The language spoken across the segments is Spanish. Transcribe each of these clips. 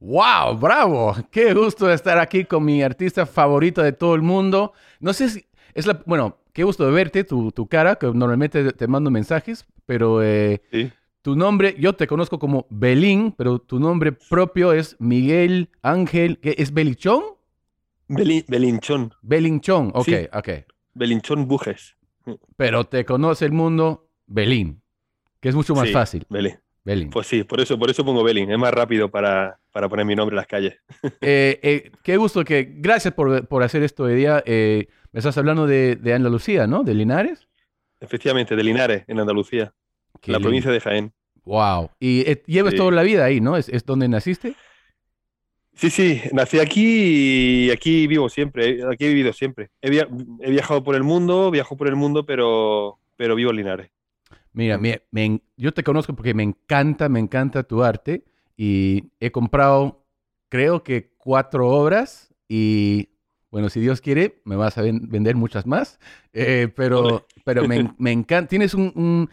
¡Wow! ¡Bravo! ¡Qué gusto estar aquí con mi artista favorito de todo el mundo! No sé si es la. Bueno, qué gusto de verte, tu, tu cara, que normalmente te mando mensajes, pero eh, Sí. tu nombre, yo te conozco como Belín, pero tu nombre propio es Miguel Ángel, ¿qué es Belichón? Beli- Belinchón. Belinchón, ok, Sí. ok. Belinchón Bujes. Pero te conoce el mundo Belín, que es mucho más Sí, fácil. Belín. Pues sí, por eso, por eso pongo Belín. Es más rápido para, para poner mi nombre en las calles. Eh, eh, qué gusto que. Gracias por, por hacer esto de día. Eh, me estás hablando de, de Andalucía, ¿no? De Linares. Efectivamente, de Linares, en Andalucía, Qué la lindo. provincia de Jaén. Wow. ¿Y llevas Sí. toda la vida ahí, no? ¿Es, es donde naciste? Sí, sí, nací aquí y aquí vivo siempre. Aquí he vivido siempre. He, via- he viajado por el mundo, viajo por el mundo, pero, pero vivo en Linares. Mira, me- me yo te conozco porque me encanta, me encanta tu arte y he comprado, creo que cuatro obras y, bueno, si Dios quiere, me vas a ven- vender muchas más, Eh, pero, Ole. pero me, en- me encanta, tienes un, un-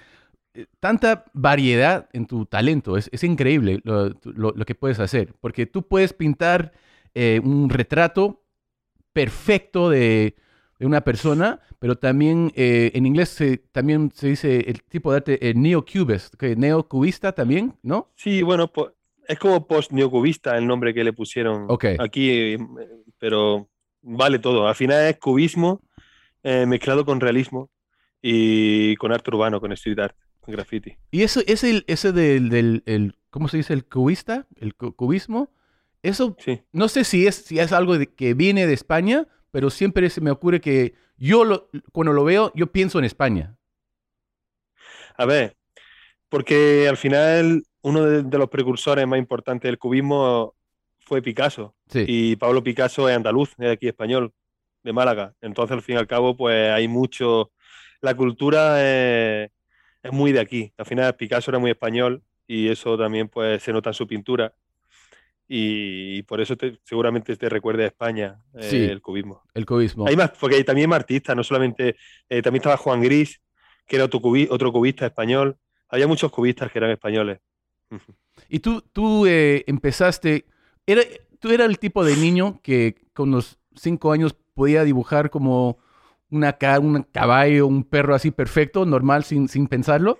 eh, tanta variedad en tu talento, es, es increíble lo, lo- lo que puedes hacer, porque tú puedes pintar eh, un retrato perfecto de, de una persona, pero también eh, en inglés se, también se dice el tipo de arte eh, neocubist, que neocubista también, ¿no? Sí, bueno, es como post-neocubista el nombre que le pusieron Ok. aquí, eh, pero vale todo. Al final es cubismo eh, mezclado con realismo y con arte urbano, con street art, con graffiti. Y eso, ese, ese del, del el, ¿cómo se dice? El cubista, el cu- cubismo, eso Sí. no sé si es, si es algo de- que viene de España, pero siempre se me ocurre que yo lo, cuando lo veo, yo pienso en España. A ver, porque al final uno de, de los precursores más importantes del cubismo fue Picasso. Sí. Y Pablo Picasso es andaluz, es aquí español, de Málaga. Entonces, al fin y al cabo, pues hay mucho. La cultura es, es muy de aquí. Al final, Picasso era muy español y eso también pues se nota en su pintura. Y, por eso te- seguramente te recuerda a España eh, Sí. el cubismo. El cubismo. Hay más, porque hay también más artistas, no solamente. eh, también estaba Juan Gris, que era otro, cubi- otro cubista español. Había muchos cubistas que eran españoles. Y tú, tú eh, empezaste, era, tú eras el tipo de niño que con los cinco años podía dibujar como una, un caballo, un perro así perfecto, normal, sin, sin pensarlo.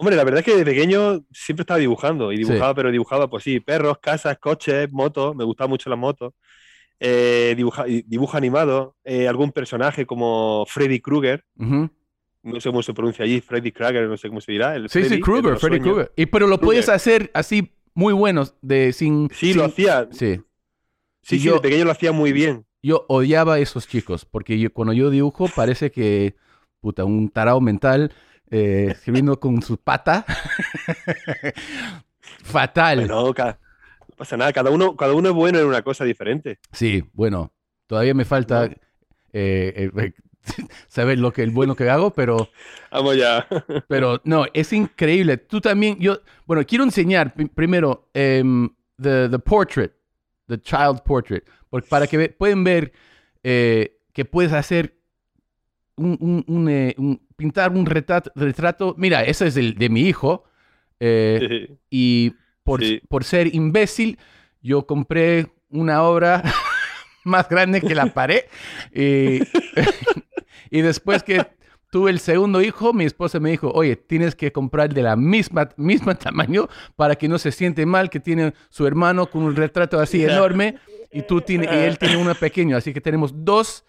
Hombre, la verdad es que de pequeño siempre estaba dibujando y Sí. dibujaba, pero dibujaba, pues sí, perros, casas, coches, motos, me gustaban mucho las motos. Eh, dibuja, dibujo animado, eh, algún personaje como Freddy Krueger, no sé cómo se pronuncia allí, Freddy Krueger, no sé cómo se dirá. El Sí, Freddy, sí, Krueger, Freddy. Krueger. Y, pero lo puedes hacer así muy buenos, de, sin... Sí, sin- lo hacía. Sí. Sí, sí, yo- de pequeño lo hacía muy bien. Yo odiaba a esos chicos, porque yo- cuando yo dibujo parece que, puta, un tarado mental eh, escribiendo con su pata. Fatal. Bueno, no pasa nada, cada uno, cada uno es bueno en una cosa diferente. Sí, bueno, todavía me falta No. eh, eh, saber lo que el bueno que hago, pero, Vamos ya. pero no, es increíble. Tú también, yo, bueno, quiero enseñar pri- primero em, the, the portrait, the child portrait, porque para que ve- pueden ver eh, que puedes hacer un, un- un, eh, un- pintar un retrato, retrato. Mira, ese es el de mi hijo. eh, y por, Sí. por ser imbécil, yo compré una obra más grande que la pared. Y, y después que tuve el segundo hijo, mi esposa me dijo, oye, tienes que comprar de la misma, misma tamaño para que no se siente mal que tiene su hermano con un retrato así enorme y, tú tiene, y él tiene uno pequeño. Así que tenemos dos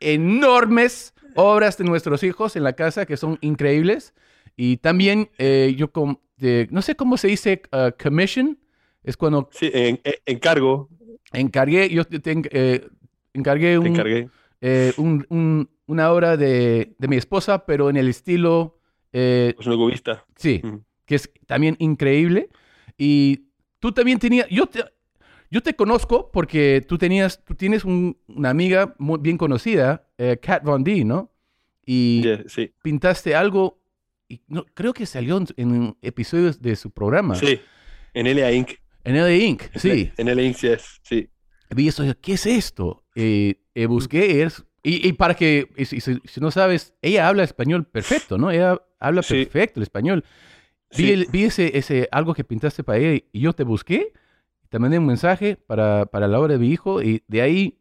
enormes obras de nuestros hijos en la casa que son increíbles. Y también eh, yo, de- no sé cómo se dice, uh, commission, es cuando Sí, en- en- encargo, encargué, yo te, eh, encargué, te un, encargué. eh, un- un- una obra de, de mi esposa, pero en el estilo, eh, Pues sí, Ujú. que es también increíble. Y tú también tenías, yo te, yo te conozco porque tú tenías, tú tienes un- una amiga muy bien conocida, eh, Kat Von D, ¿no? Y Yeah, sí, pintaste algo, y no, creo que salió en, en episodios de su programa, sí. En LA Inc. en LA Inc. Sí, En LA Inc, yes, sí. vi eso, ¿qué es esto? Eh, eh, busqué, es, y, y para que, y si, no sabes, ella habla español perfecto, ¿no? Ella habla Sí. perfecto el español. Vi, Sí. vi ese, ese algo que pintaste para ella y yo te busqué te mandé un mensaje para, para la obra de mi hijo y de ahí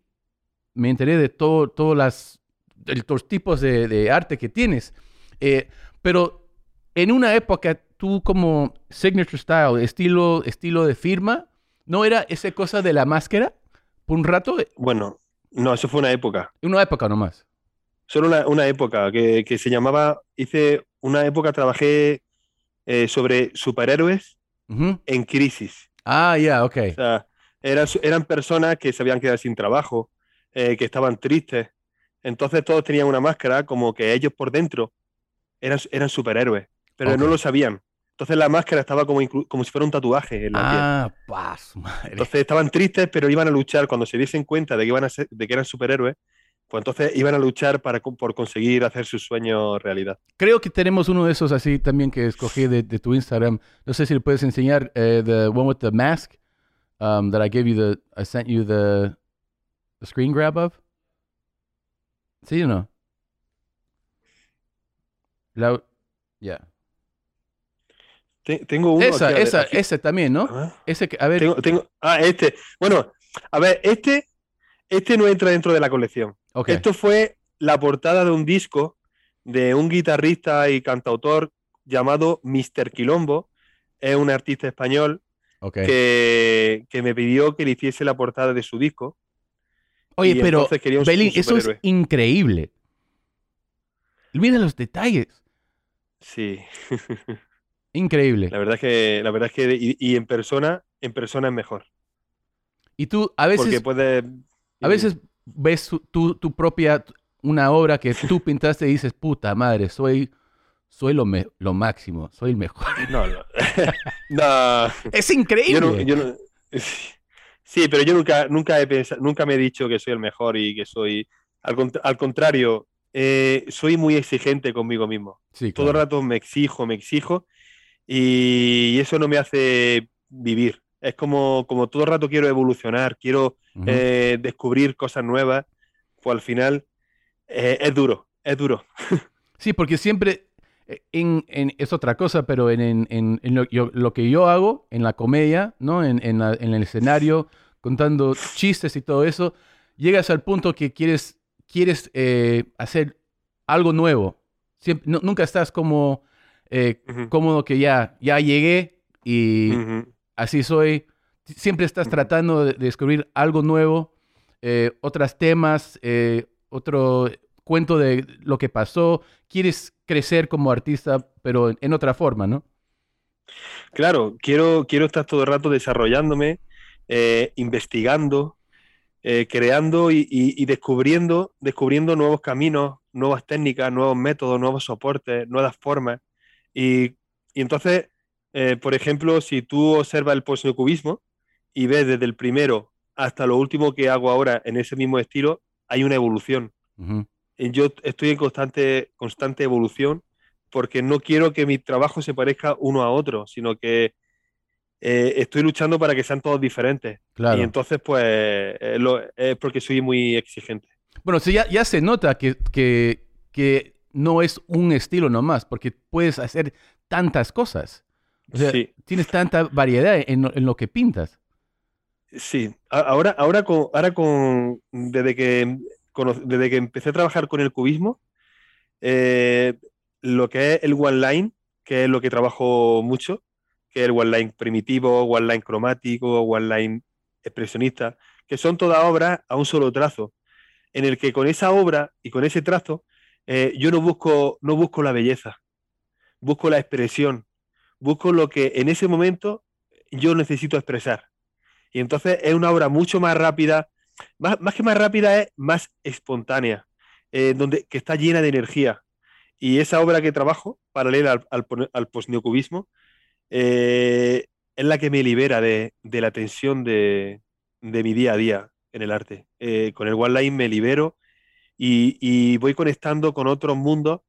me enteré de todo, todos de los tipos de, de arte que tienes. Eh, pero en una época, tú como signature style, estilo, estilo de firma, ¿no era esa cosa de la máscara? Por un rato, Bueno, no, eso fue una época. una época nomás. Solo una, una época que, que se llamaba, hice una época, trabajé eh, sobre superhéroes en crisis. Ah, ya, ok. O sea, eran, eran personas que se habían quedado sin trabajo, eh, que estaban tristes. Entonces todos tenían una máscara como que ellos por dentro eran, eran superhéroes, pero no lo sabían. Entonces la máscara estaba como, como si fuera un tatuaje en la piel. Ah, paz, madre. Entonces estaban tristes, pero iban a luchar cuando se diesen cuenta de que, iban a ser- de que eran superhéroes, pues entonces iban a luchar para, por conseguir hacer sus sueños realidad. Creo que tenemos uno de esos así también que escogí de, de tu Instagram. No sé si le puedes enseñar eh, the one with the mask um, that I gave you the I sent you the, the screen grab of. ¿Sí o no? La. Te- tengo uno Esa, aquí, esa, aquí. ese también, ¿no? Ah, Ese que, a ver, tengo- tengo- ah, este. Bueno, a ver, este, este no entra dentro de la colección. Esto fue la portada de un disco de un guitarrista y cantautor llamado Mr. Quilombo. Es un artista español que, que me pidió que le hiciese la portada de su disco. Oye, y pero Belín, eso es increíble. Mira los detalles. Sí, Increíble. la verdad es que, la verdad es que y, y en persona, en persona es mejor. Y tú a veces, Porque puedes. a veces ves tu, tu propia, una obra que tú pintaste y dices, puta madre, soy, soy lo, me- lo máximo, soy el mejor. No, no. No, Es yo increíble. no, yo no- Sí, pero yo nunca, nunca he pensado, nunca me he dicho que soy el mejor y que soy. Al, cont- al contrario, eh, soy muy exigente conmigo mismo. Sí, Todo el claro. rato me exijo, me exijo y eso no me hace vivir. Es como, como todo el rato quiero evolucionar, quiero Ujú. eh, descubrir cosas nuevas, pues al final eh, es duro, es duro. Sí, porque siempre eh, en, en- es otra cosa, pero en, en- lo, yo- lo que yo hago en la comedia, ¿no? En, en la- en el escenario, contando chistes y todo eso, llegas al punto que quieres, quieres eh, hacer algo nuevo. Siempre, nu- nunca estás como eh, Ujú, cómodo que ya, ya llegué y ujú. Así soy. Siempre estás tratando de, de descubrir algo nuevo, eh, otros temas, eh, otro cuento de lo que pasó. Quieres crecer como artista, pero en, en otra forma, ¿no? Claro, quiero, quiero estar todo el rato desarrollándome, eh, investigando, eh, creando y, y- y descubriendo, descubriendo nuevos caminos, nuevas técnicas, nuevos métodos, nuevos soportes, nuevas formas. Y, y entonces, eh, por ejemplo, si tú observas el postneocubismo y ves desde el primero hasta lo último que hago ahora en ese mismo estilo, hay una evolución. Yo estoy en constante, constante evolución porque no quiero que mi trabajo se parezca uno a otro, sino que eh, estoy luchando para que sean todos diferentes. Claro. Y entonces, pues, eh, lo- es porque soy muy exigente. Bueno, sí, ya, ya se nota que, que, que no es un estilo nomás, porque puedes hacer tantas cosas. O sea, Sí, tienes tanta variedad en, lo- en lo que pintas. sí. Ahora, ahora con, ahora con, desde que, desde que empecé a trabajar con el cubismo, eh, lo que es el one line, que es lo que trabajo mucho, que es el one line primitivo, one line cromático, one line expresionista, que son todas obras a un solo trazo, en el que con esa obra y con ese trazo eh, yo no busco, no busco la belleza, busco la expresión, busco lo que en ese momento yo necesito expresar. Y entonces es una obra mucho más rápida, más, más que más rápida, es más espontánea, eh, donde, que está llena de energía. Y esa obra que trabajo, paralela al, al, al posneocubismo, eh, es la que me libera de, de la tensión de, de mi día a día en el arte. Eh, con el One Line me libero y, y voy conectando con otros mundos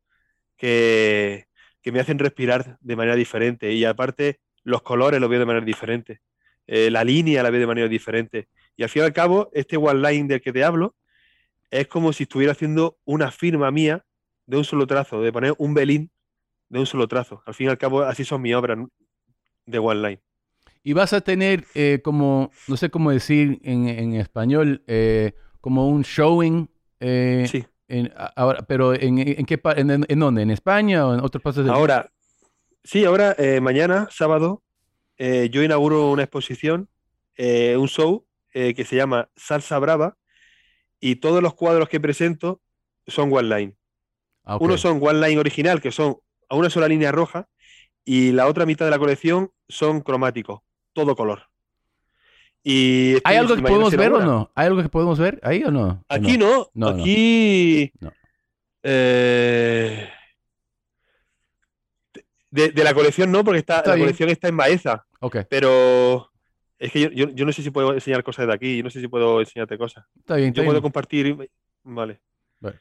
que, que me hacen respirar de manera diferente. Y aparte, los colores los veo de manera diferente. Eh, la línea la veo de manera diferente. Y al fin y al cabo, este One Line del que te hablo es como si estuviera haciendo una firma mía de un solo trazo, de poner un belín de un solo trazo. Al fin y al cabo, así son mis obras de One Line. y vas a tener eh, como, no sé cómo decir en, en español, eh, como un showing. eh, Sí. En- ahora, pero en, en qué en, en dónde? ¿En España o en otros países del Ahora, sí, ahora, eh, mañana, sábado, eh, yo inauguro una exposición, eh, un show que se llama Salsa Brava y todos los cuadros que presento son one line. Ah. Unos son one line original, que son a una sola línea roja, y la otra mitad de la colección son cromáticos, todo color. Y ¿Hay algo que podemos ver o no? ¿Hay algo que podemos ver ahí o no? ¿O Aquí no? no, No, no. aquí. No. eh, de, de la colección no, porque está, Está la bien. colección está en Baeza, Ok, pero es que yo, yo- yo no sé si puedo enseñar cosas de aquí, yo no sé si puedo enseñarte cosas. está bien. está Yo puedo compartir. Vale. Vale.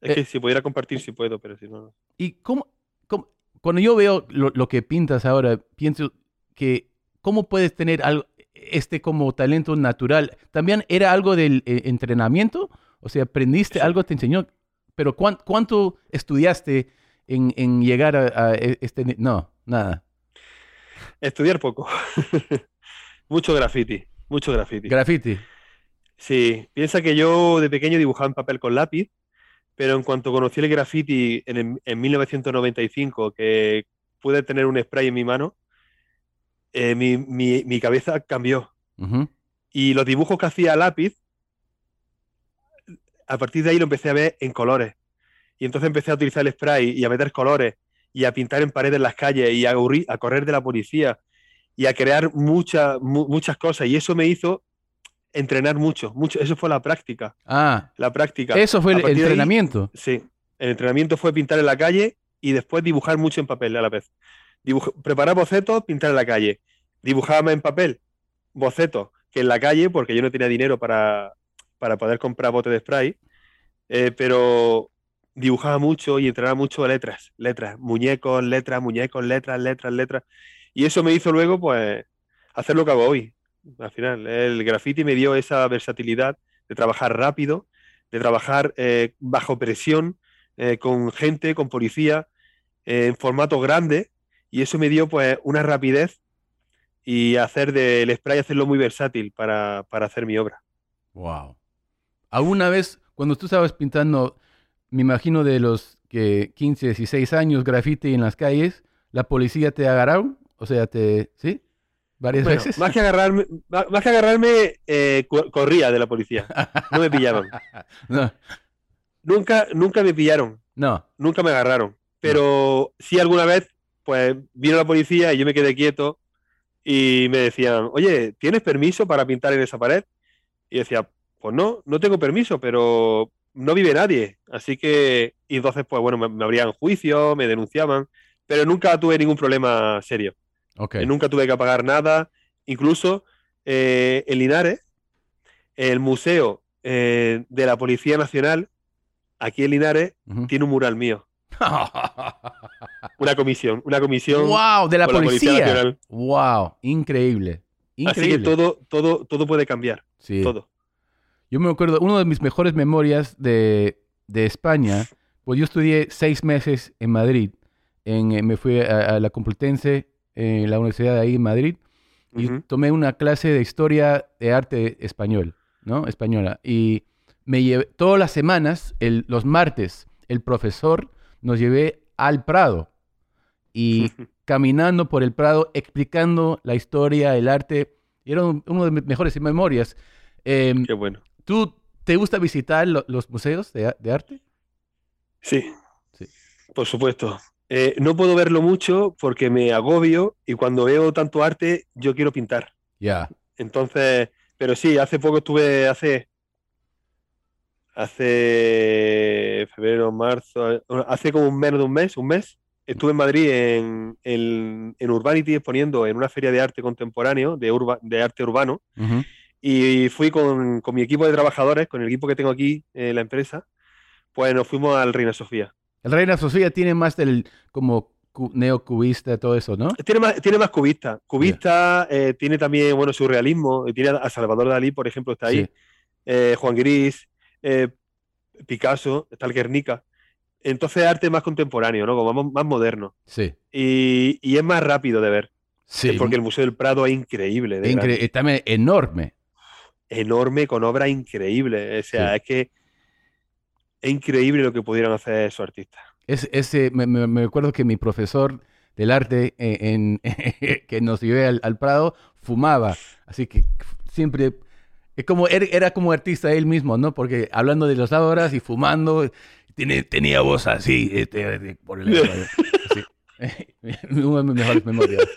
Es Eh, que si pudiera compartir, sí puedo, pero si no. no. ¿Y cómo, cómo- cuando yo veo lo, lo que pintas ahora, pienso que cómo puedes tener algo, este como talento natural? ¿También era algo del eh, entrenamiento? O sea, aprendiste Sí. algo, te enseñó, pero ¿cuán- ¿cuánto estudiaste en, en llegar a, a e- este... No, nada. Estudiar poco. mucho graffiti, mucho graffiti. Graffiti. Sí, piensa que yo de pequeño dibujaba en papel con lápiz, pero en cuanto conocí el graffiti en, en 1995, que pude tener un spray en mi mano, eh, mi, mi- mi cabeza cambió. Y los dibujos que hacía a lápiz, a partir de ahí lo empecé a ver en colores. Y entonces empecé a utilizar el spray y a meter colores y a pintar en paredes en las calles y a, correr de la policía y a crear muchas mu- muchas cosas. Y eso me hizo entrenar mucho, mucho. Eso fue la práctica, Ah, la práctica. eso fue el ahí, entrenamiento. Sí, el entrenamiento fue pintar en la calle y después dibujar mucho en papel a la vez. Preparar bocetos, pintar en la calle. Dibujaba más en papel, bocetos, que en la calle, porque yo no tenía dinero para, para poder comprar botes de spray, eh, pero dibujaba mucho y entrenaba mucho letras, letras, muñecos, letras, muñecos, letras, letras, letras. Y eso me hizo luego, pues, hacer lo que hago hoy. Al final, el graffiti me dio esa versatilidad de trabajar rápido, de trabajar eh, bajo presión, eh, con gente, con policía, en formato grande, y eso me dio pues una rapidez y hacer del spray, hacerlo muy versátil para, para hacer mi obra. Wow. ¿Alguna vez, cuando tú estabas pintando, me imagino de los que 15, 16 años, graffiti en las calles, la policía te agarraron? O sea, te... ¿Sí? ¿Varias Bueno, veces? más que agarrarme, más, que agarrarme eh, co- corría de la policía, no me pillaban. no, Nunca, nunca me pillaron, no. nunca me agarraron, pero sí alguna vez, pues vino la policía y yo me quedé quieto y me decían, oye, ¿tienes permiso para pintar en esa pared? Y decía, pues no, no tengo permiso, pero no vive nadie. Así que, y entonces, pues bueno, me, me abrían juicio, me denunciaban, pero nunca tuve ningún problema serio. Eh, Nunca tuve que pagar nada. Incluso eh, en Linares, el museo eh, de la Policía Nacional, aquí en Linares, tiene un mural mío. Una comisión, una comisión wow, de la Policía wow, increíble. Así que Increíble. todo, todo, todo puede cambiar. Sí. Todo. Yo me acuerdo, una de mis mejores memorias de, de España, pues yo estudié seis meses en Madrid. En, eh, me fui a, a la Complutense, en la universidad de ahí en Madrid, y tomé una clase de historia de arte español, ¿no? Española. Y me llevé, todas las semanas, el- los martes, el profesor nos llevé al Prado. Y caminando por el Prado, explicando la historia, el arte. Y era un- uno de mis mejores memorias. Em, Qué bueno. ¿Tú te gusta visitar lo- los museos de arte? Sí, Sí. por supuesto. Eh, no puedo verlo mucho porque me agobio y cuando veo tanto arte, yo quiero pintar. Ya. Entonces, pero sí, hace poco estuve, hace, hace febrero, marzo, hace como un menos de un mes, un mes, estuve en Madrid en, en, en Urbanity exponiendo en una feria de arte contemporáneo, de, urba- de arte urbano, y fui con, con mi equipo de trabajadores, con el equipo que tengo aquí en la empresa, pues nos fuimos al Reina Sofía. El Reina Sofía tiene más del como cu- neocubista, todo eso, ¿no? Tiene más, tiene más cubista. Cubista, eh, tiene también, bueno, surrealismo. eh, Tiene a Salvador Dalí, por ejemplo, está ahí. Sí. eh, Juan Gris, eh, Picasso, está el Guernica. Entonces arte más contemporáneo, ¿no? Como más, más moderno. Sí. Y, y es más rápido de ver. Sí, Porque el Museo del Prado es increíble. de incre- grande. también enorme. enorme con obras increíbles. O sea, Sí. es que es increíble lo que pudieron hacer esos artistas. Es, ese, me, me- me acuerdo que mi profesor del arte eh, en, que nos llevé al, al Prado fumaba, así que siempre como era, era como artista él mismo, ¿no? Porque hablando de las obras y fumando, tiene, tenía voz así, este, por el, así. Una de mis mejores memorias.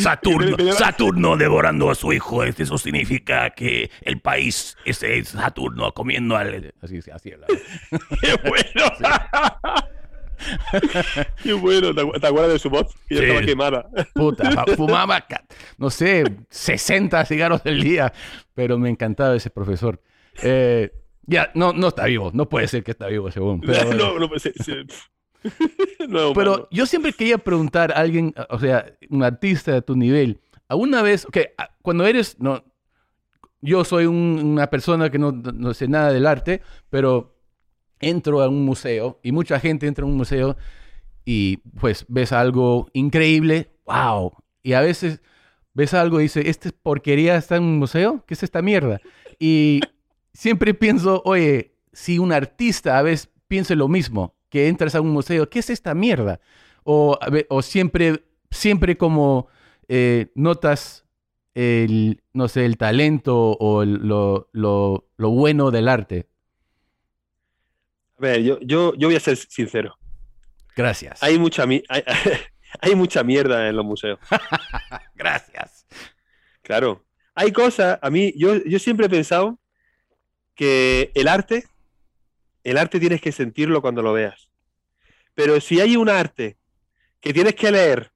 Saturno, Saturno devorando a su hijo. Eso significa que el país ese es Saturno comiendo al. Así, así hablaba. ¡Qué bueno! ¡Qué bueno! ¿Te acu- te acuerdas de su voz? Que ya estaba quemada. Puta, fumaba, no sé, 60 cigarros al día, pero me encantaba ese profesor. Eh, ya, no, no está vivo, no puede ser que está vivo, según. Pero, no, no, pero yo siempre quería preguntar a alguien, o sea, un artista de tu nivel, ¿alguna vez, ok, a- cuando eres, no, yo soy un- una persona que no, no sé nada del arte, pero entro a un museo y mucha gente entra a un museo y pues ves algo increíble, wow, y a veces ves algo y dices, ¿esta porquería está en un museo? ¿Qué es esta mierda? Y siempre pienso, oye, si un artista a veces piensa lo mismo, que entras a un museo, ¿qué es esta mierda? O, siempre, siempre como eh, notas el, no sé, el talento o lo, lo, lo bueno del arte. A ver, yo, yo, yo voy a ser sincero. Gracias. Hay mucha, hay, hay mucha mierda en los museos. Gracias. Claro. Hay cosas, a mí, yo, yo siempre he pensado que el arte, el arte tienes que sentirlo cuando lo veas. Pero si hay un arte que tienes que leer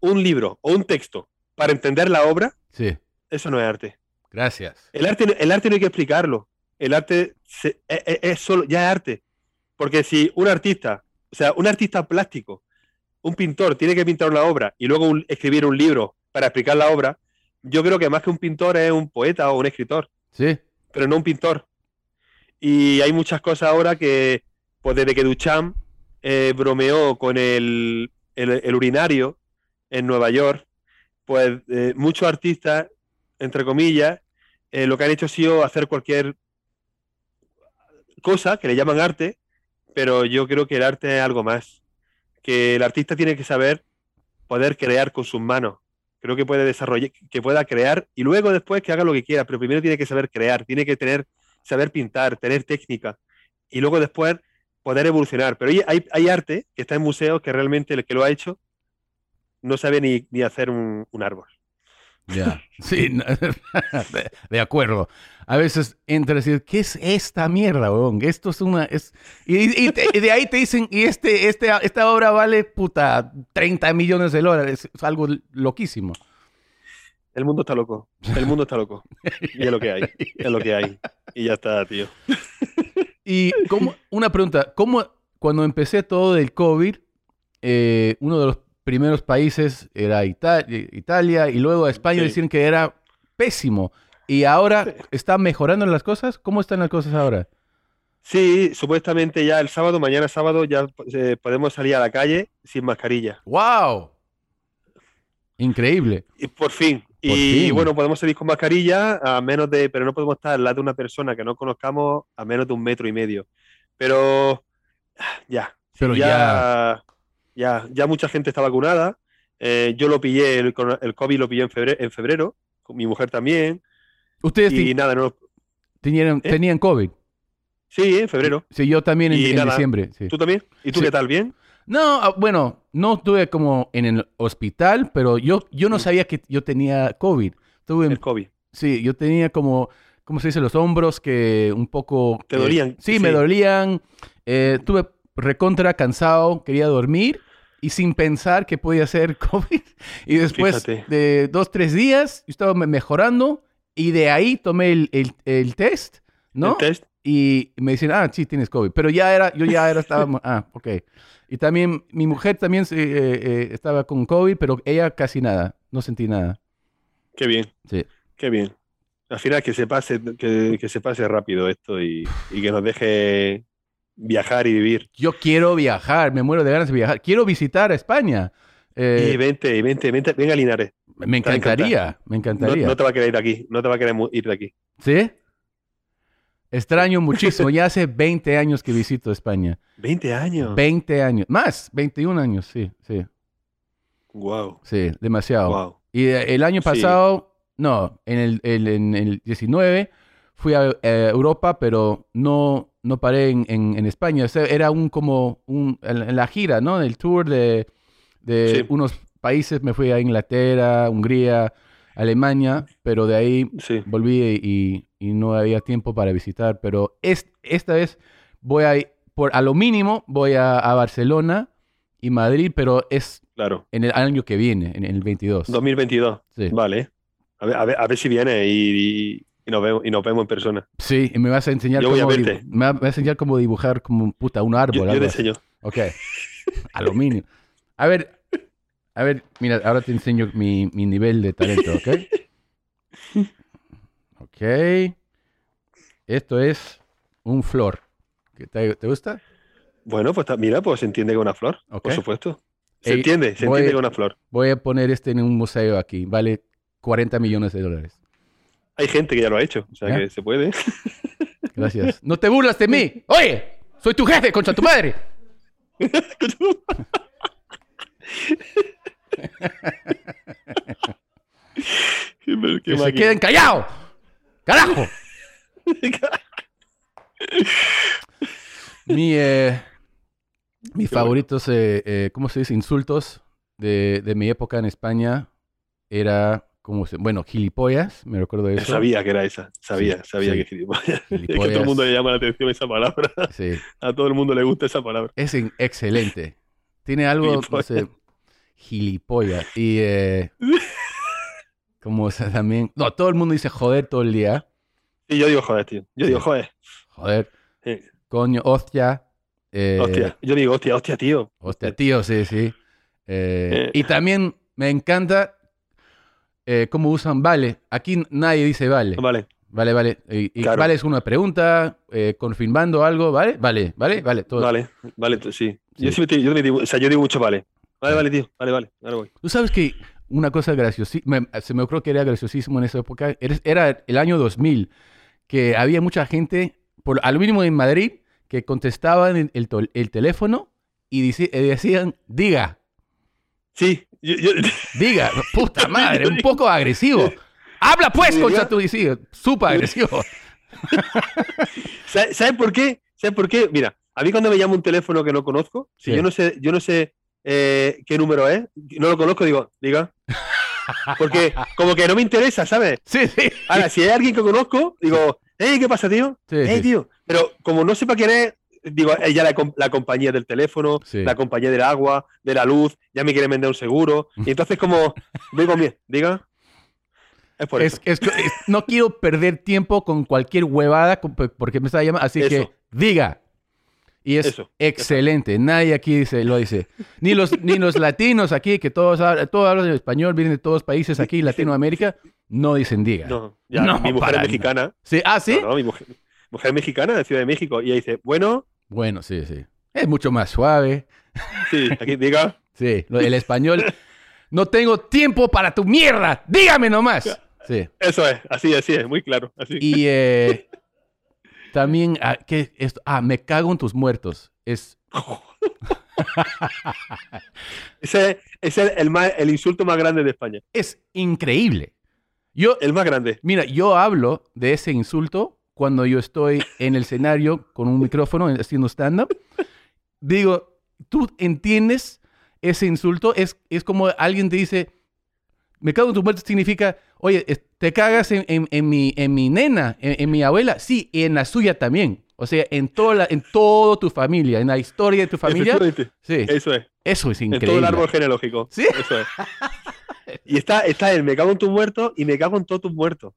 un libro o un texto para entender la obra, Sí, eso no es arte. gracias. El arte, el arte no hay que explicarlo. El arte se- es, es- solo, ya es arte. Porque si un artista, o sea, un artista plástico, un pintor tiene que pintar una obra y luego un- escribir un libro para explicar la obra, yo creo que más que un pintor es un poeta o un escritor, Sí, pero no un pintor. Y hay muchas cosas ahora que, pues desde que Duchamp eh, bromeó con el, el- el urinario en Nueva York, pues eh, muchos artistas, entre comillas, eh, lo que han hecho ha sido hacer cualquier cosa que le llaman arte, pero yo creo que el arte es algo más. Que el artista tiene que saber poder crear con sus manos. Creo que puede desarrollar, que pueda crear y luego después que haga lo que quiera, pero primero tiene que saber crear, tiene que tener, saber pintar, tener técnica y luego después poder evolucionar. Pero hay, hay, arte que está en museos que realmente el que lo ha hecho no sabe ni, ni hacer un árbol. Ya. Sí, de, de acuerdo. A veces entras y dices, ¿qué es esta mierda, weón? Esto es una... Es... Y, y te- y de ahí te dicen, y este, este, esta obra vale, puta, 30 millones de dólares. Es algo loquísimo. El mundo está loco. El mundo está loco. Y es lo que hay. Es lo que hay. Y ya está, tío. Y como, una pregunta, ¿cómo cuando empecé todo del COVID, eh, uno de los primeros países era Ita- Italia y luego España Sí. decían que era pésimo y ahora está mejorando las cosas? ¿Cómo están las cosas ahora? Sí, supuestamente ya el sábado, mañana sábado, ya eh, podemos salir a la calle sin mascarilla. ¡Wow! Increíble. Y por fin. Por y fin. bueno, podemos salir con mascarilla a menos de, pero no podemos estar al lado de una persona que no conozcamos a menos de un metro y medio. Pero ya, Pero ya, ya, ya mucha gente está vacunada. Eh, yo lo pillé, el, el COVID lo pillé en febrero, en febrero, con mi mujer también. ¿Ustedes Y nada, no, tenían, ¿Eh? tenían COVID? sí, en febrero. Sí, yo también en, Y en nada. diciembre. sí. ¿Tú también? ¿Y tú Sí. qué tal? ¿Bien? No, ah, bueno, no estuve como en el hospital, pero yo, yo no Mm. sabía que yo tenía COVID. Estuve en El COVID. Sí, yo tenía como, ¿cómo se dice? Los hombros que un poco... ¿Te eh, dolían? sí, me dolían. Eh, estuve recontra cansado, quería dormir y sin pensar que podía ser COVID. Y después Fíjate. de dos, tres días, yo estaba me- mejorando y de ahí tomé el, el- el test, ¿no? El test. Y me dicen, ah, sí, tienes COVID. Pero ya era, yo ya era, estaba, ah, ok. Y también, mi mujer también se- eh, eh, estaba con COVID, pero ella casi nada, no sentí nada. Qué bien. Sí. Qué bien. Al final que se pase, que, que se pase rápido esto y, y que nos deje viajar y vivir. Yo quiero viajar, me muero de ganas de viajar. Quiero visitar a España. Eh, y vente, y vente, vente, venga Linares. me a encantaría, me encantaría. no te va a querer ir de aquí, no te va a querer ir de aquí. ¿Sí? Extraño muchísimo. Ya hace 20 años que visito España. 20 años. 20 años. Más, 21 años, sí, sí, Wow, sí, demasiado. wow. Y eh, el año Sí. pasado, no, en el, el- en el 19 fui a eh, Europa, pero no, no paré en, en- en España. O sea, era un como un, en, la gira, ¿no? El tour de, de Sí. unos países. Me fui a Inglaterra, Hungría, Alemania, pero de ahí Sí. volví y, y no había tiempo para visitar. Pero es, esta vez voy a, ir- por, a lo mínimo, voy a, a Barcelona y Madrid, pero es Claro. en el año que viene, en el 22. 2022. Sí. Vale. A ver, a ver, a ver si viene y, y- y nos vemos, y nos vemos en persona. Sí, y me vas a enseñar Yo voy a cómo verte. me vas a enseñar cómo dibujar como puta un árbol. Yo, te enseño. Ok. Aluminio. A ver, a ver, mira, ahora te enseño mi, mi nivel de talento, ¿ok? Ok. Esto es un flor. ¿Qué ¿Te, te gusta? Bueno, pues mira, pues se entiende con una flor, por supuesto. Se Ey, entiende, se voy- entiende con una flor. Voy a poner este en un museo aquí. Vale 40 millones de dólares. Hay gente que ya lo ha hecho, o sea ¿Ya? que se puede. Gracias. No te burlas de mí. Oye, soy tu jefe, contra tu madre. Qué Que se queden callados. ¡Carajo! Mi, eh, mis Qué favoritos, eh, eh, ¿cómo se dice? Insultos de, de mi época en España era, Bueno, gilipollas, me recuerdo de eso. Sabía que era esa, sabía, Sí, sabía sí. que gilipollas. Es que a todo Gilipollas. el mundo le llama la atención esa palabra. Sí, A todo el mundo le gusta esa palabra. es excelente. Tiene algo, no Gilipollas. sé, gilipollas. Y, eh, como también, no, todo el mundo dice joder todo el día. Y yo digo, joder, tío. Yo Sí. digo, joder. Joder, coño, hostia. eh, Hostia. Yo digo, hostia, hostia, tío. Hostia, tío, sí, sí. Eh, Eh. Y también me encanta eh, cómo usan vale. Aquí nadie dice vale. Vale. Vale, vale. Y, y Claro. vale es una pregunta, eh, confirmando algo, ¿vale? Vale, vale, vale. Todo. Vale, vale, sí. Yo Sí. siempre yo, me digo- o sea, yo digo mucho vale. Vale, vale, tío. Vale, vale. Ahora voy. Tú sabes que una cosa graciosísima, se me ocurrió que era graciosísimo en esa época, era, el año 2000, que había mucha gente, por al mínimo en Madrid, que contestaban el, el tol- el teléfono y dici- eh, decían, diga, Sí. Yo, yo- Diga, puta madre, un poco agresivo. Habla pues, concha tu sí, súper agresivo. ¿Sabe- ¿Sabes por qué? ¿Sabes por qué? Mira, a mí cuando me llama un teléfono que no conozco, si Sí. yo no sé, yo no sé eh, qué número es, no lo conozco, digo, diga. Porque como que no me interesa, ¿sabes? Sí, sí. Ahora, si hay alguien que conozco, digo, hey, ¿qué pasa, tío? Sí, hey, sí. tío. Pero como no sepa quién es, digo, ya la, la compañía del teléfono, Sí. la compañía del agua, de la luz, ya me quieren vender un seguro. Y entonces como, con bien, diga. Es por Es- eso. es no quiero perder tiempo con cualquier huevada porque me está llamando, así que diga. Y es Eso, excelente. Nadie aquí dice, lo dice. Ni los, ni los latinos aquí, que todos, hablan- todos hablan español, vienen de todos los países aquí, Latinoamérica, no dicen diga. No, ya, No, mi mujer es mexicana. Sí, ah, sí. No, no, mi mujer, mujer mexicana de Ciudad de México. Y ella dice, bueno, Bueno, sí, sí. Es mucho más suave. sí, aquí diga. Sí, el español. No tengo tiempo para tu mierda. Dígame nomás. Sí. Eso es, así, así es, muy claro. Así. Y eh, también, ah, ¿qué esto? Ah, me cago en tus muertos. Es, Ese, ese es el, más, el insulto más grande de España. es increíble. Yo, El más grande. mira, yo hablo de ese insulto cuando yo estoy en el escenario con un micrófono haciendo stand-up. Digo, ¿tú entiendes ese insulto? Es, es como alguien te dice, me cago en tus muertos significa, oye, te cagas en, en- en mi, en mi nena, en, en mi abuela. Sí, y en la suya también. O sea, en toda, la, en toda tu familia, en la historia de tu familia. Sí, Eso es. eso es En increíble. todo el árbol genealógico. Sí. Eso es. Y está, está el me cago en tus muertos y me cago en todos tus muertos.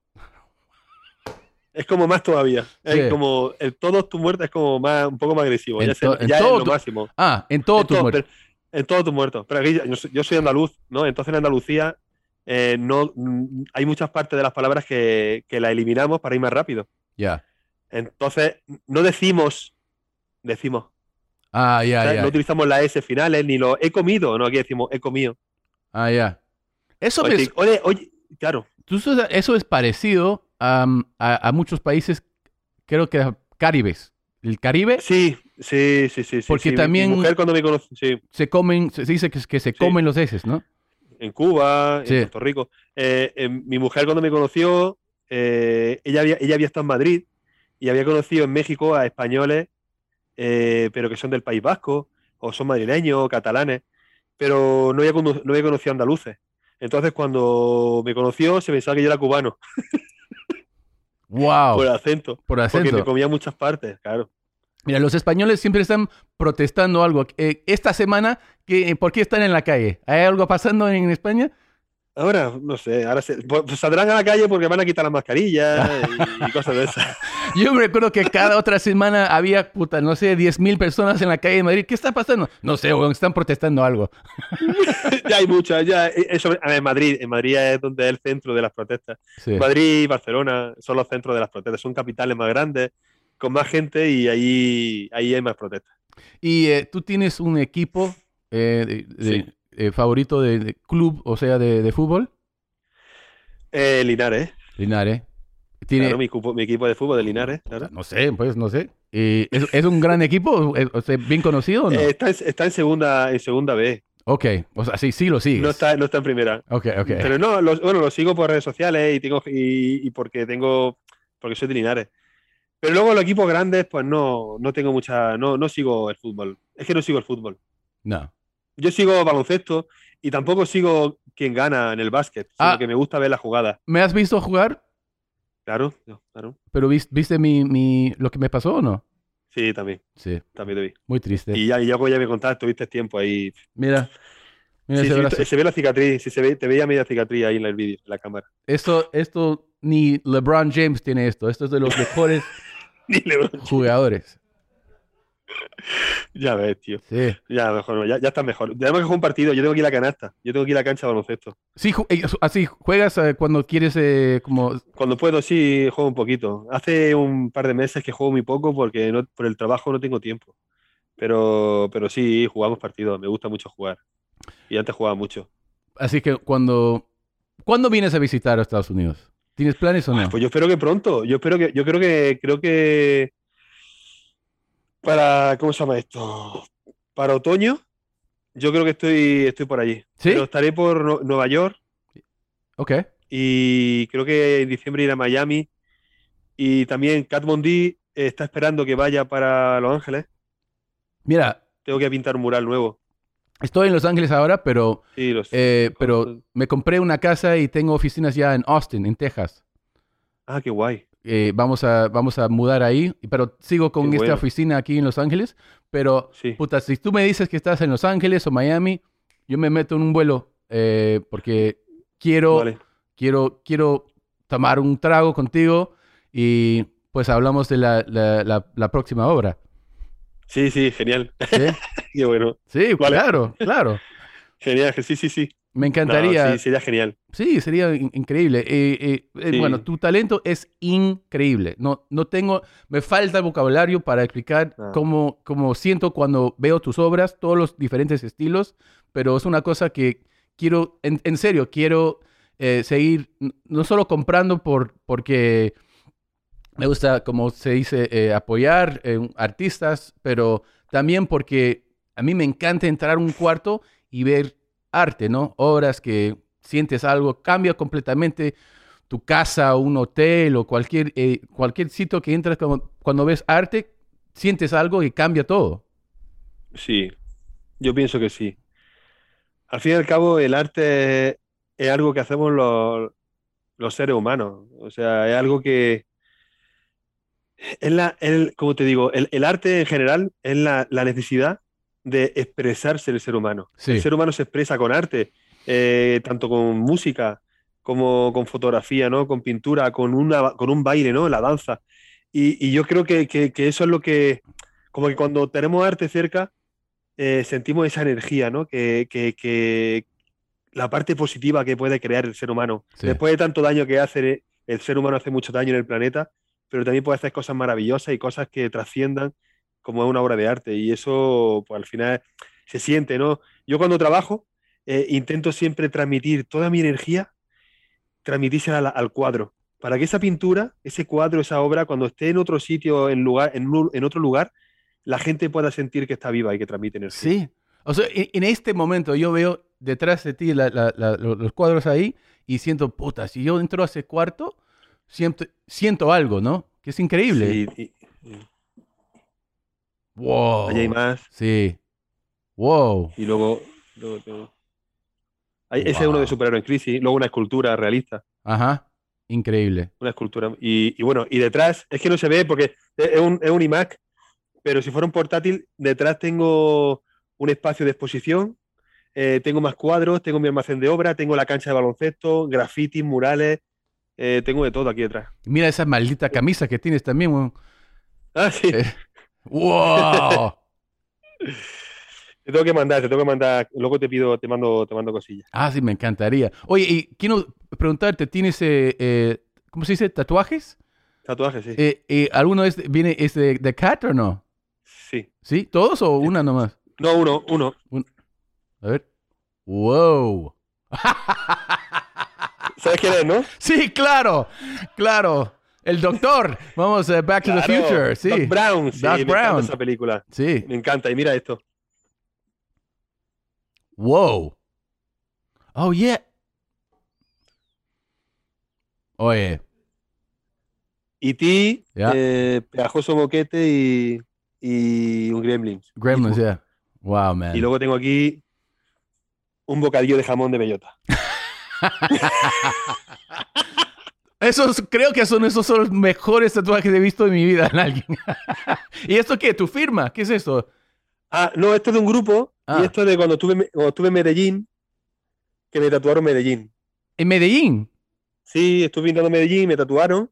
Es como más todavía. Es como el todos tus muertos es como más, un poco más agresivo. En Ya, sé- to- en ya es todo lo tu- máximo. Ah, en todo en, tu todo- muerto. pero- en todos tus muertos. Pero aquí yo, soy- yo soy andaluz, ¿no? Entonces en Andalucía eh, no, mm, hay muchas partes de las palabras que, que las eliminamos para ir más rápido. Ya. Entonces, no decimos decimos. Ah, ya. No utilizamos las S finales ni lo he comido, no, aquí decimos he comido. Ah, ya. Eso, Oye, es, oye, oye, claro, eso es parecido a, a- a muchos países, creo que caribes. El Caribe sí, sí, sí, sí. sí, Porque sí. También- Mi mujer cuando me conoció, sí, se comen, se dice que, que se comen los heces, ¿no? en Cuba, en Puerto Rico. Eh, eh, mi mujer cuando me conoció, eh, ella, había, ella había estado en Madrid y había conocido en México a españoles, eh, pero que son del País Vasco, o son madrileños, o catalanes, pero no había, no había conocido andaluces. Entonces cuando me conoció se pensaba que yo era cubano, Wow, por acento, por porque acento. me comía muchas partes, claro. Mira, los españoles siempre están protestando algo. Eh, esta semana, ¿qué- ¿por qué están en la calle? ¿Hay algo pasando en España? Ahora, no sé, ahora se, pues, pues saldrán a la calle porque van a quitar las mascarillas y, y cosas de esas. Yo me recuerdo que cada otra semana había, puta, no sé, 10.000 personas en la calle de Madrid. ¿Qué está pasando? No sé, weón, están protestando algo. ya hay muchas, ya. eh, Eso, a ver, Madrid, en Madrid es donde es el centro de las protestas. Sí. Madrid y Barcelona son los centros de las protestas, son capitales más grandes, con más gente y ahí, ahí hay más protestas. Y eh, tú tienes un equipo eh, de- de- Sí. Eh, favorito de, de club, o sea, de, de fútbol, Eh, Linares, Linares. Tiene, claro, mi, cupo- mi equipo de fútbol de Linares, claro. no sé, pues no sé. Eh, ¿es, es un gran equipo? ¿Es- ¿Bien conocido o no? Eh, está, en, está en segunda, en segunda B, ok, o sea, sí, sí lo sigues. no está, no está en primera. Ok, ok. Pero no, bueno, lo sigo por redes sociales y tengo y, y porque tengo, porque soy de Linares. Pero luego los equipos grandes, pues no, no tengo mucha, no, no sigo el fútbol. Es que no sigo el fútbol. No. Yo sigo baloncesto y tampoco sigo quien gana en el básquet, sino Ah. que me gusta ver la jugada. ¿Me has visto jugar? Claro, no, claro. ¿Pero vis- viste mi, mi, lo que me pasó o no? Sí, también, Sí, también te vi. muy triste. Y ya, y ya, ya me contaste, tuviste tiempo ahí. Mira, mira Sí, ese sí, brazo. se ve la cicatriz, sí, se ve, te veía media cicatriz ahí en el vídeo, en la cámara. Esto, esto, ni LeBron James tiene esto. Esto es de los mejores jugadores. Ya ves, tío. Sí. Ya, mejor, ya, ya está mejor. Tenemos que jugar un partido, yo tengo que ir a la canasta, yo tengo que ir a la cancha de baloncesto. Sí, ju- eh, así, juegas eh, cuando quieres eh, como... Cuando puedo, sí, juego un poquito. Hace un par de meses que juego muy poco porque no, por el trabajo no tengo tiempo. Pero, pero sí, jugamos partidos, me gusta mucho jugar. Y antes jugaba mucho. Así que cuando... ¿Cuándo vienes a visitar a Estados Unidos? ¿Tienes planes o no? Pues yo espero que pronto. Yo espero que, yo creo que, creo que para, ¿cómo se llama esto? Para otoño, yo creo que estoy, estoy por allí. ¿Sí? Pero estaré por Nu- Nueva York Ok. y creo que en diciembre iré a Miami. Y también Kat D está esperando que vaya para Los Ángeles. Mira, Tengo que pintar un mural nuevo. estoy en Los Ángeles ahora, pero, Sí, eh, pero me compré una casa y tengo oficinas ya en Austin, en Texas. Ah, qué guay. Eh, vamos, a, vamos a mudar ahí, pero sigo con esta oficina aquí en Los Ángeles. Pero, Sí. puta, si tú me dices que estás en Los Ángeles o Miami, yo me meto en un vuelo eh, porque quiero, Vale. quiero, quiero tomar un trago contigo y pues hablamos de la, la, la- la próxima obra. Sí, sí, genial. ¿Sí? Qué bueno. Sí, Vale. claro, claro. Genial, sí, sí, sí. Me No, encantaría. sí, sería genial. Sí, sería in- increíble. Eh, eh, eh, Sí. Bueno, tu talento es increíble. No, no tengo, me falta vocabulario para explicar Ah. cómo, cómo siento cuando veo tus obras, todos los diferentes estilos, pero es una cosa que quiero, en, en serio, quiero eh, seguir, no solo comprando por, porque me gusta, como se dice, apoyar artistas, pero también porque a mí me encanta entrar a un cuarto y ver arte, ¿no? Obras que sientes algo, cambia completamente tu casa un hotel o cualquier, eh, cualquier sitio que entras, como, cuando ves arte, sientes algo y cambia todo. Sí, yo pienso que sí. Al fin y al cabo, el arte es algo que hacemos los, los seres humanos. O sea, es algo que es la, el, como te digo, el, el arte en general es la, la necesidad de expresarse el ser humano. Sí. El ser humano se expresa con arte, eh, tanto con música como con fotografía, ¿no? Con pintura, con una, con un baile, ¿no? La danza. Y, y yo creo que, que- que eso es lo que, como que cuando tenemos arte cerca, eh, sentimos esa energía, ¿no? Que, que- que la parte positiva que puede crear el ser humano. Sí. Después de tanto daño que hace, el ser humano hace mucho daño en el planeta, pero también puede hacer cosas maravillosas y cosas que trasciendan como es una obra de arte y eso pues al final se siente, ¿no? Yo cuando trabajo eh, intento siempre transmitir toda mi energía, transmitírsela al, al cuadro, para que esa pintura, ese cuadro, esa obra, cuando esté en otro sitio, en, lugar, en, un- en otro lugar, la gente pueda sentir que está viva y que transmite energía. Sí. O sea, en, en este momento yo veo detrás de ti la- la- la- lo- los cuadros ahí y siento, puta, si yo entro a ese cuarto, siento, siento algo, ¿no? Que es increíble. Sí, y- y- Wow. allá hay más. Sí. Wow. Y luego, luego tengo- Hay- Ese es uno de Wow. superhéroe en crisis. Luego una escultura realista. Ajá. Increíble. Una escultura. Y, y bueno, y detrás, es que no se ve porque es un, es un iMac, pero si fuera un portátil, detrás tengo un espacio de exposición, eh, tengo más cuadros, tengo mi almacén de obra, tengo la cancha de baloncesto, grafitis, murales, eh, tengo de todo aquí detrás. Mira esa maldita camisa que tienes también. Ah, sí, Eh. ¡Wow! te tengo que mandar, te tengo que mandar, luego te pido, te mando, te mando cosillas. Ah, sí, me encantaría. Oye, y quiero preguntarte, ¿tienes, eh, eh, ¿cómo se dice? ¿Tatuajes? Tatuajes, sí. Eh, eh, ¿Alguno es, viene, es de, de Cat o no? Sí. ¿Sí? ¿Todos o una nomás? No, uno, uno. A ver. ¡Wow! ¿Sabes quién es, no? Sí, claro, claro. El doctor. Vamos, eh, Back to the Future. Sí. Doc Brown, sí, Doc me encanta Brown. esa película. Sí. Me encanta. Y mira esto. Wow. Oh, yeah. Oye, E.T., Ya. eh, Pegajoso Moquete y, y un Gremlins. Gremlins, yeah. Wow, man. Y luego tengo aquí un bocadillo de jamón de bellota. Esos, creo que son esos son los mejores tatuajes que he visto en mi vida en alguien. ¿Y esto qué? ¿Tu firma? ¿Qué es esto? Ah, no, esto es de un grupo. Ah. Y esto es de cuando estuve, cuando estuve en Medellín, que me tatuaron Medellín. En Medellín. Sí, estuve pintando Medellín, me tatuaron.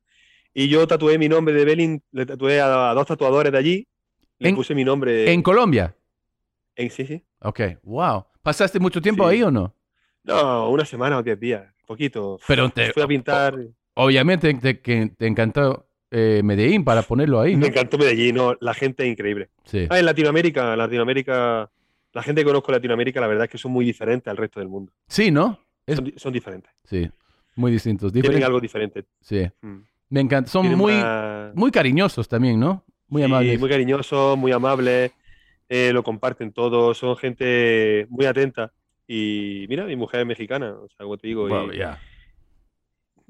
Y yo tatué mi nombre de Belin, le tatué a, a dos tatuadores de allí. Le En- puse mi nombre. En Colombia. en- sí, sí. Ok, wow. ¿Pasaste mucho tiempo Sí. ahí o no? No, una semana o diez días, poquito. Pero te- Fui a pintar. Obviamente te, que te encantó eh, Medellín para ponerlo ahí, ¿no? Me encantó Medellín, no, la gente es increíble. Sí. Ah, en Latinoamérica, Latinoamérica, la gente que conozco en Latinoamérica, la verdad es que son muy diferentes al resto del mundo. Sí, ¿no? Es- Son, di- son diferentes. Sí. Muy distintos. Tienen algo diferente. Sí. Mm. Me encanta. Son Tienen muy, muy cariñosos también, ¿no? Muy sí, amables. muy cariñosos, muy amables, eh, lo comparten todo, son gente muy atenta. Y mira, mi mujer es mexicana, o sea, como te digo, y, yeah.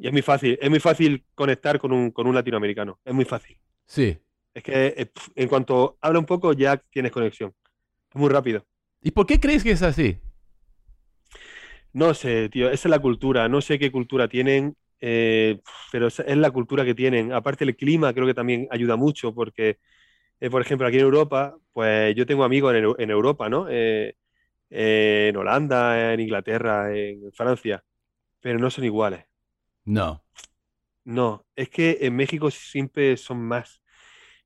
Y es muy fácil, es muy fácil conectar con un, con un latinoamericano, es muy fácil. Sí. Es que eh, en cuanto habla un poco ya tienes conexión. Es muy rápido. ¿Y por qué crees que es así? No sé, tío, esa es la cultura, no sé qué cultura tienen, eh, pero es la cultura que tienen. Aparte el clima creo que también ayuda mucho porque, eh, por ejemplo, aquí en Europa, pues yo tengo amigos en, en Europa, ¿no? Eh, en Holanda, en Inglaterra, en Francia, pero no son iguales. No. No, es que en México siempre son más,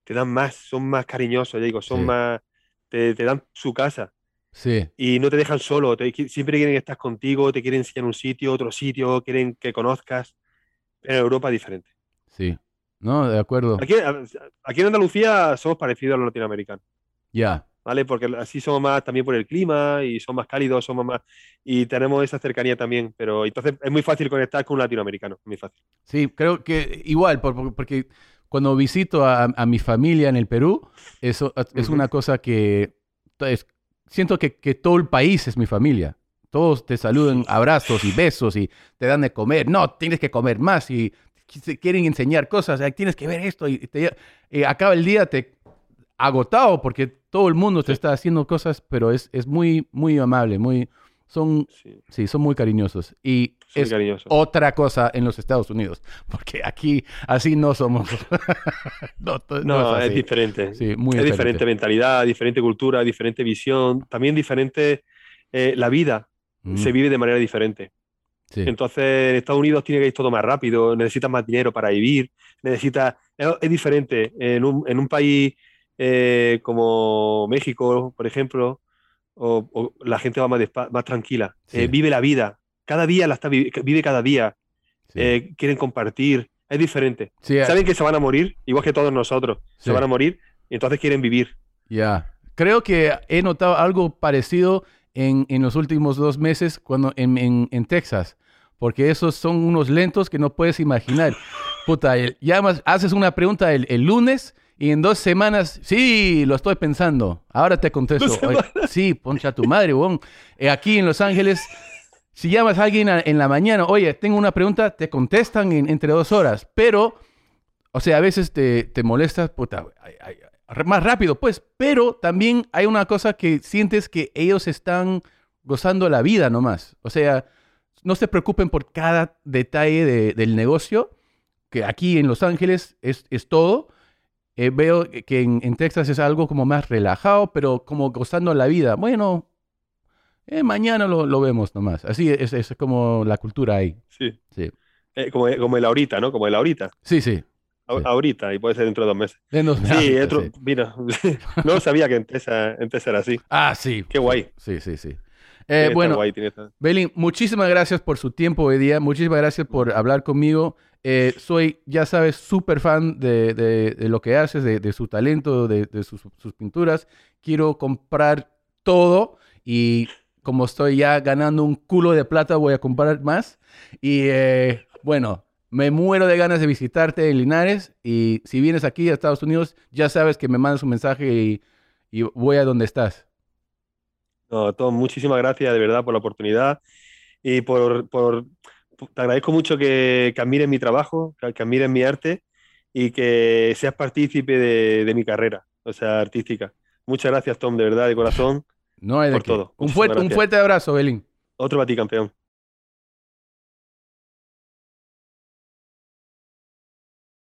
te dan más, son más cariñosos, digo, son Sí. más, te, te dan su casa. Sí. y no te dejan solo, te siempre quieren estar contigo, te quieren enseñar un sitio, otro sitio, quieren que conozcas. En Europa es diferente. Sí. No, de acuerdo. Aquí, aquí en Andalucía somos parecidos a los latinoamericanos, Ya. ¿Vale? Porque así somos más también por el clima y son más cálidos, somos más... Y tenemos esa cercanía también, pero entonces es muy fácil conectar con un latinoamericano, es muy fácil. Sí, creo que igual, por- por- porque cuando visito a, a mi familia en el Perú, eso es una cosa que es- siento que, que todo el país es mi familia. Todos te saludan, abrazos y besos y te dan de comer. No, tienes que comer más y te quieren enseñar cosas. "Ay, Tienes que ver esto y te, eh, acaba el día te agotado porque todo el mundo te Sí. está haciendo cosas, pero es, es muy, muy amable, muy, son, Sí, sí, son muy cariñosos. Y es cariñosos. otra cosa en los Estados Unidos, porque aquí así no somos. no, to- no No, es diferente. Sí, muy Es diferente. diferente mentalidad, diferente cultura, diferente visión, también diferente eh, la vida, Mm, se vive de manera diferente. sí. Entonces, en Estados Unidos tiene que ir todo más rápido, necesitas más dinero para vivir, necesitas... Es, es diferente. En un, en un país eh, como México, por ejemplo, o, o la gente va más, más tranquila, Sí. eh, vive la vida, cada día la está vi- vive cada día, sí. eh, quieren compartir, es diferente. Sí, Saben que se van a morir, igual que todos nosotros, se van a morir, y entonces quieren vivir. Ya. Creo que he notado algo parecido en, en los últimos dos meses cuando en, en- en Texas. Porque esos son unos lentos que no puedes imaginar. Puta, el- llamas, haces una pregunta el, el lunes y en dos semanas, sí, lo estoy pensando. Ahora te contesto. Oye, sí, poncha tu madre, weón. Eh, aquí en Los Ángeles, si llamas a alguien a- en la mañana, oye, tengo una pregunta, te contestan en- entre dos horas. Pero o sea, a veces te, te molestas, puta, ay, ay, ay, más rápido, pues, pero también hay una cosa que sientes que ellos están gozando la vida nomás. O sea, no se preocupen por cada detalle de- del negocio, que aquí en Los Ángeles es, es todo. Eh, veo que en, en Texas es algo como más relajado, pero como gozando la vida. Bueno, eh, mañana lo, lo vemos nomás. Así es, es como la cultura ahí. Sí. Sí. Eh, como, como el ahorita, ¿no? Como el ahorita. Sí, sí. A- Sí. Ahorita, y puede ser dentro de dos meses. En los- Sí, otro- sí. mira, no sabía que en Tesa, en Tesa era así. Ah, sí. Qué guay. Sí, sí, sí. Eh, bueno, guay, estar- Belín, muchísimas gracias por su tiempo hoy día. Muchísimas gracias por hablar conmigo. Eh, soy, ya sabes, súper fan de, de- de lo que haces, de, su talento, de, sus, sus pinturas. Quiero comprar todo y como estoy ya ganando un culo de plata, voy a comprar más. Y eh, bueno, me muero de ganas de visitarte en Linares. Y si vienes aquí a Estados Unidos, ya sabes que me mandas un mensaje y, y voy a donde estás. No, Tom, muchísimas gracias de verdad por la oportunidad y por, por- te agradezco mucho que, que admires mi trabajo, que, que admires mi arte y que seas partícipe de, de mi carrera, o sea, artística. Muchas gracias, Tom, de verdad, de corazón. No hay de Por qué. todo. Un fuerte, un fuerte abrazo, Belín. Otro para ti, campeón.